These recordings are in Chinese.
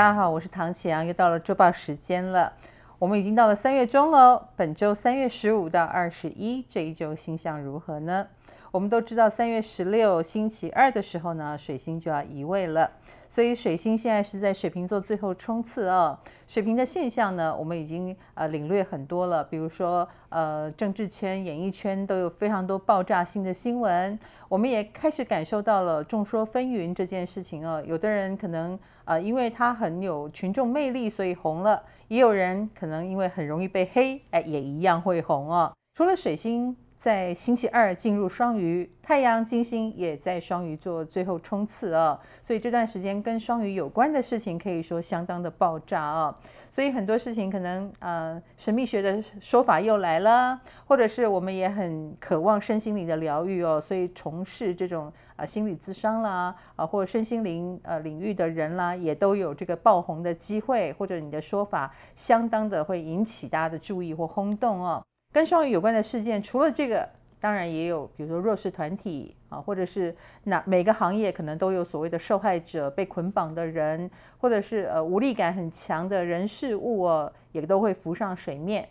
大家好，我是唐启阳，又到了周报时间了。我们已经到了三月中了，本周三月十五到二十一这一周星象如何呢？我们都知道，三月十六星期二的时候呢，水星就要移位了。所以水星现在是在水瓶座最后冲刺哦。水瓶的现象呢，我们已经呃领略很多了，比如说呃政治圈、演艺圈都有非常多爆炸性的新闻。我们也开始感受到了众说纷纭这件事情哦。有的人可能呃因为他很有群众魅力，所以红了；也有人可能因为很容易被黑，哎，也一样会红哦。除了水星。在星期二进入双鱼，太阳、金星也在双鱼座最后冲刺哦，所以这段时间跟双鱼有关的事情可以说相当的爆炸哦。所以很多事情可能呃神秘学的说法又来了，或者是我们也很渴望身心灵的疗愈哦，所以从事这种呃心理咨商啦啊或者身心灵呃领域的人啦，也都有这个爆红的机会，或者你的说法相当的会引起大家的注意或轰动哦。跟双鱼有关的事件，除了这个，当然也有，比如说弱势团体啊，或者是哪每个行业可能都有所谓的受害者、被捆绑的人，或者是呃无力感很强的人事物哦，也都会浮上水面。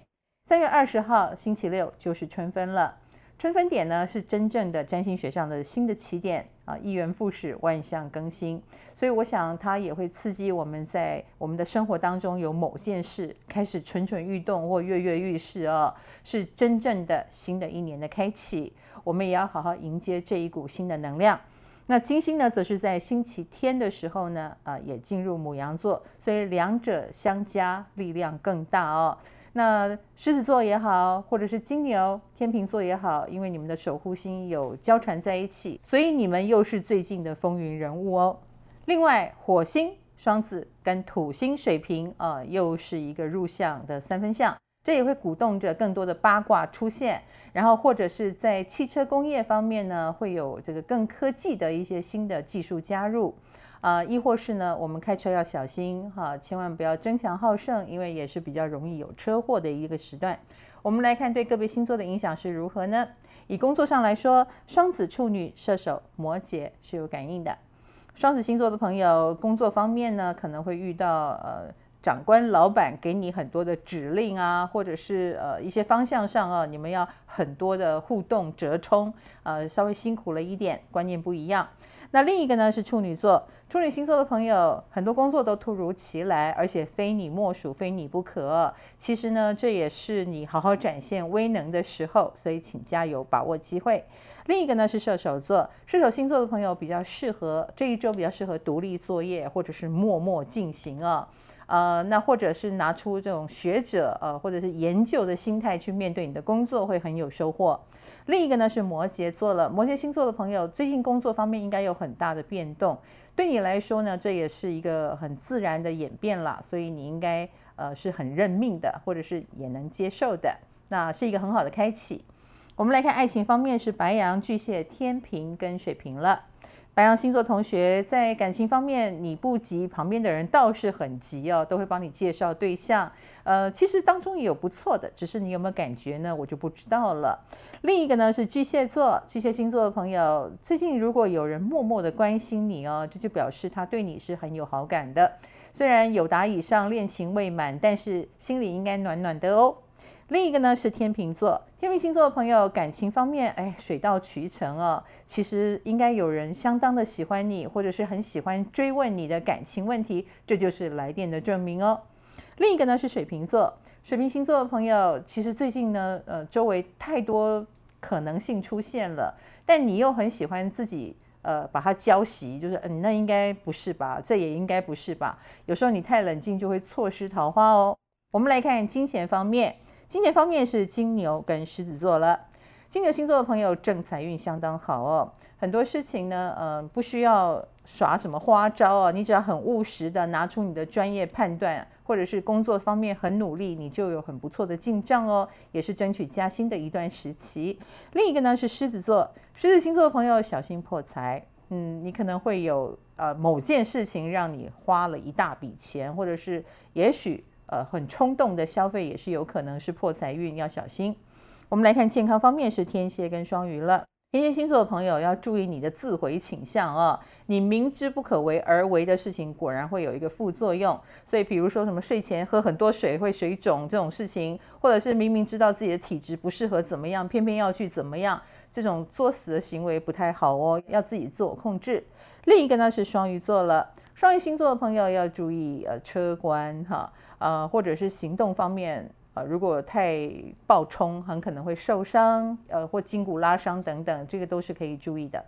三月二十号星期六就是春分了。春分点呢，是真正的占星学上的新的起点啊，一元复始，万象更新，所以我想它也会刺激我们在我们的生活当中有某件事开始蠢蠢欲动或跃跃欲试哦，是真正的新的一年的开启，我们也要好好迎接这一股新的能量。那金星呢，则是在星期天的时候呢，啊，也进入牡羊座，所以两者相加力量更大哦。那狮子座也好，或者是金牛、天秤座也好，因为你们的守护星有交缠在一起，所以你们又是最近的风云人物哦。另外，火星双子跟土星水瓶啊、呃，又是一个入相的三分相，这也会鼓动着更多的八卦出现，然后或者是在汽车工业方面呢，会有这个更科技的一些新的技术加入。啊、亦或是呢，我们开车要小心哈，千万不要争强好胜，因为也是比较容易有车祸的一个时段。我们来看对个别星座的影响是如何呢？以工作上来说，双子、处女、射手、摩羯是有感应的。双子星座的朋友，工作方面呢，可能会遇到呃长官、老板给你很多的指令啊，或者是呃一些方向上啊，你们要很多的互动折冲，呃，稍微辛苦了一点，观念不一样。那另一个呢是处女座，处女星座的朋友，很多工作都突如其来，而且非你莫属，非你不可。其实呢，这也是你好好展现威能的时候，所以请加油，把握机会。另一个呢是射手座，射手星座的朋友比较适合这一周比较适合独立作业，或者是默默进行啊。呃，那或者是拿出这种学者呃，或者是研究的心态去面对你的工作，会很有收获。另一个呢是摩羯座了，摩羯星座的朋友最近工作方面应该有很大的变动，对你来说呢，这也是一个很自然的演变啦，所以你应该呃是很认命的，或者是也能接受的，那是一个很好的开启。我们来看爱情方面是白羊、巨蟹、天平跟水瓶了。白羊星座同学在感情方面，你不急，旁边的人倒是很急哦，都会帮你介绍对象。呃，其实当中也有不错的，只是你有没有感觉呢？我就不知道了。另一个呢是巨蟹座，巨蟹星座的朋友，最近如果有人默默的关心你哦，这就表示他对你是很有好感的。虽然友达以上，恋情未满，但是心里应该暖暖的哦。另一个呢是天秤座，天秤星座的朋友感情方面，哎，水到渠成哦。其实应该有人相当的喜欢你，或者是很喜欢追问你的感情问题，这就是来电的证明哦。另一个呢是水瓶座，水瓶星座的朋友，其实最近呢，呃，周围太多可能性出现了，但你又很喜欢自己，呃，把它浇熄，就是嗯，那应该不是吧？这也应该不是吧？有时候你太冷静就会错失桃花哦。我们来看金钱方面。金钱方面是金牛跟狮子座了，金牛星座的朋友正财运相当好哦，很多事情呢，呃，不需要耍什么花招啊，你只要很务实的拿出你的专业判断，或者是工作方面很努力，你就有很不错的进账哦，也是争取加薪的一段时期。另一个呢是狮子座，狮子星座的朋友小心破财，嗯，你可能会有呃某件事情让你花了一大笔钱，或者是也许。呃，很冲动的消费也是有可能是破财运，要小心。我们来看健康方面是天蝎跟双鱼了。天蝎星座的朋友要注意你的自毁倾向哦，你明知不可为而为的事情，果然会有一个副作用。所以，比如说什么睡前喝很多水会水肿这种事情，或者是明明知道自己的体质不适合怎么样，偏偏要去怎么样，这种作死的行为不太好哦，要自己自我控制。另一个呢是双鱼座了，双鱼星座的朋友要注意呃车关哈，呃或者是行动方面。呃，如果太暴冲，很可能会受伤，呃，或筋骨拉伤等等，这个都是可以注意的。